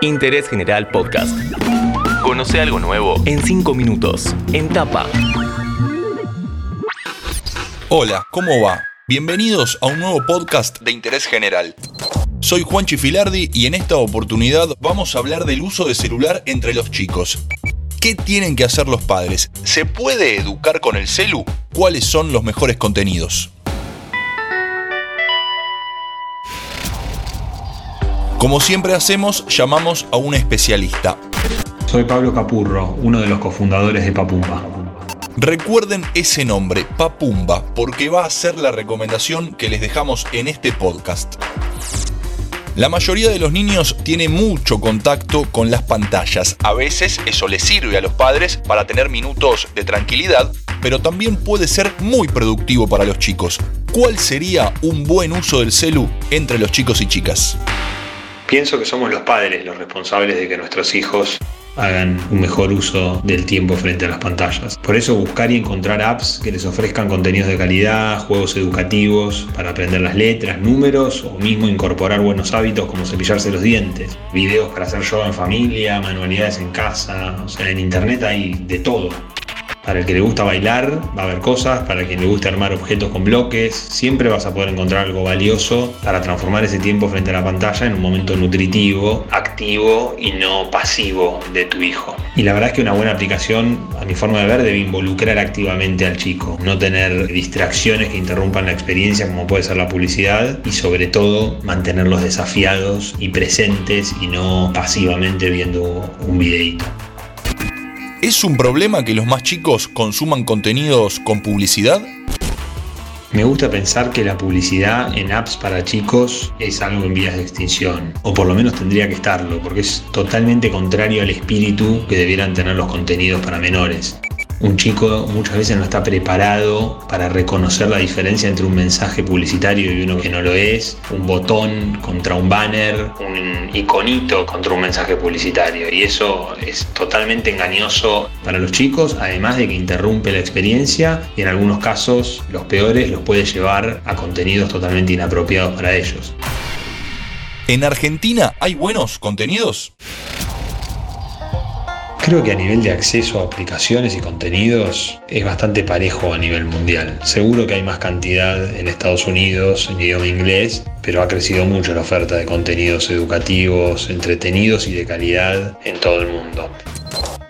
Interés General Podcast. Conoce algo nuevo en 5 minutos. En tapa. Hola, ¿cómo va? Bienvenidos a un nuevo podcast de Interés General. Soy Juan Chifilardi y en esta oportunidad vamos a hablar del uso de celular entre los chicos. ¿Qué tienen que hacer los padres? ¿Se puede educar con el celu? ¿Cuáles son los mejores contenidos? Como siempre hacemos, llamamos a un especialista. Soy Pablo Capurro, uno de los cofundadores de Papumba. Recuerden ese nombre, Papumba, porque va a ser la recomendación que les dejamos en este podcast. La mayoría de los niños tiene mucho contacto con las pantallas. A veces eso les sirve a los padres para tener minutos de tranquilidad, pero también puede ser muy productivo para los chicos. ¿Cuál sería un buen uso del celu entre los chicos y chicas? Pienso que somos los padres los responsables de que nuestros hijos hagan un mejor uso del tiempo frente a las pantallas. Por eso buscar y encontrar apps que les ofrezcan contenidos de calidad, juegos educativos para aprender las letras, números o mismo incorporar buenos hábitos como cepillarse los dientes, videos para hacer yoga en familia, manualidades en casa, o sea, en internet hay de todo. Para el que le gusta bailar, va a haber cosas. Para quien le gusta armar objetos con bloques, siempre vas a poder encontrar algo valioso para transformar ese tiempo frente a la pantalla en un momento nutritivo, activo y no pasivo de tu hijo. Y la verdad es que una buena aplicación, a mi forma de ver, debe involucrar activamente al chico, no tener distracciones que interrumpan la experiencia como puede ser la publicidad y sobre todo mantenerlos desafiados y presentes y no pasivamente viendo un videíto. ¿Es un problema que los más chicos consuman contenidos con publicidad? Me gusta pensar que la publicidad en apps para chicos es algo en vías de extinción, o por lo menos tendría que estarlo, porque es totalmente contrario al espíritu que debieran tener los contenidos para menores. Un chico muchas veces no está preparado para reconocer la diferencia entre un mensaje publicitario y uno que no lo es, un botón contra un banner, un iconito contra un mensaje publicitario. Y eso es totalmente engañoso para los chicos, además de que interrumpe la experiencia y en algunos casos, los peores, los puede llevar a contenidos totalmente inapropiados para ellos. ¿En Argentina hay buenos contenidos? Creo que a nivel de acceso a aplicaciones y contenidos es bastante parejo a nivel mundial. Seguro que hay más cantidad en Estados Unidos en idioma inglés, pero ha crecido mucho la oferta de contenidos educativos, entretenidos y de calidad en todo el mundo.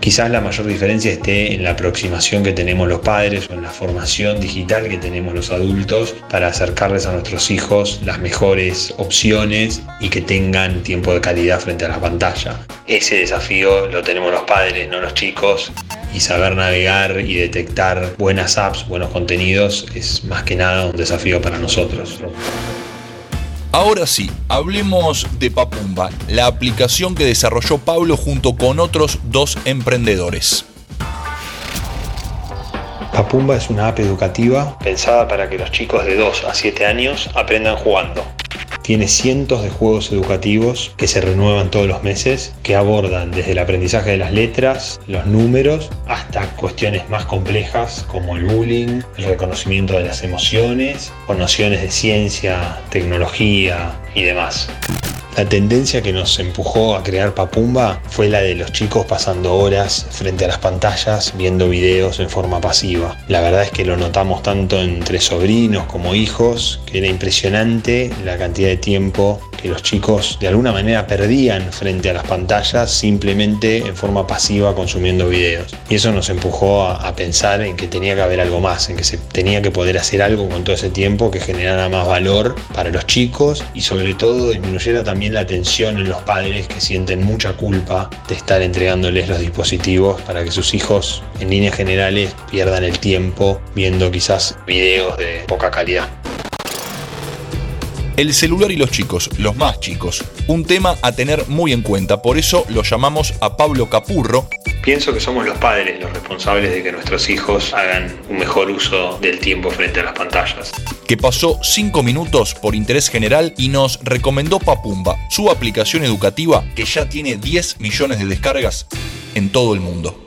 Quizás la mayor diferencia esté en la aproximación que tenemos los padres o en la formación digital que tenemos los adultos para acercarles a nuestros hijos las mejores opciones y que tengan tiempo de calidad frente a la pantalla. Ese desafío lo tenemos los padres, no los chicos. Y saber navegar y detectar buenas apps, buenos contenidos es más que nada un desafío para nosotros. Ahora sí, hablemos de Papumba, la aplicación que desarrolló Pablo junto con otros dos emprendedores. Papumba es una app educativa pensada para que los chicos de 2 a 7 años aprendan jugando. Tiene cientos de juegos educativos que se renuevan todos los meses, que abordan desde el aprendizaje de las letras, los números, hasta cuestiones más complejas como el bullying, el reconocimiento de las emociones, o nociones de ciencia, tecnología y demás. La tendencia que nos empujó a crear Papumba fue la de los chicos pasando horas frente a las pantallas viendo videos en forma pasiva. La verdad es que lo notamos tanto entre sobrinos como hijos, que era impresionante la cantidad de tiempo que los chicos de alguna manera perdían frente a las pantallas simplemente en forma pasiva consumiendo videos. Y eso nos empujó a, pensar en que tenía que haber algo más, en que se tenía que poder hacer algo con todo ese tiempo que generara más valor para los chicos y sobre todo disminuyera también la tensión en los padres que sienten mucha culpa de estar entregándoles los dispositivos para que sus hijos en líneas generales pierdan el tiempo viendo quizás videos de poca calidad. El celular y los chicos, los más chicos, un tema a tener muy en cuenta, por eso lo llamamos a Pablo Capurro. Pienso que somos los padres los responsables de que nuestros hijos hagan un mejor uso del tiempo frente a las pantallas. Que pasó 5 minutos por interés general y nos recomendó Papumba, su aplicación educativa que ya tiene 10 millones de descargas en todo el mundo.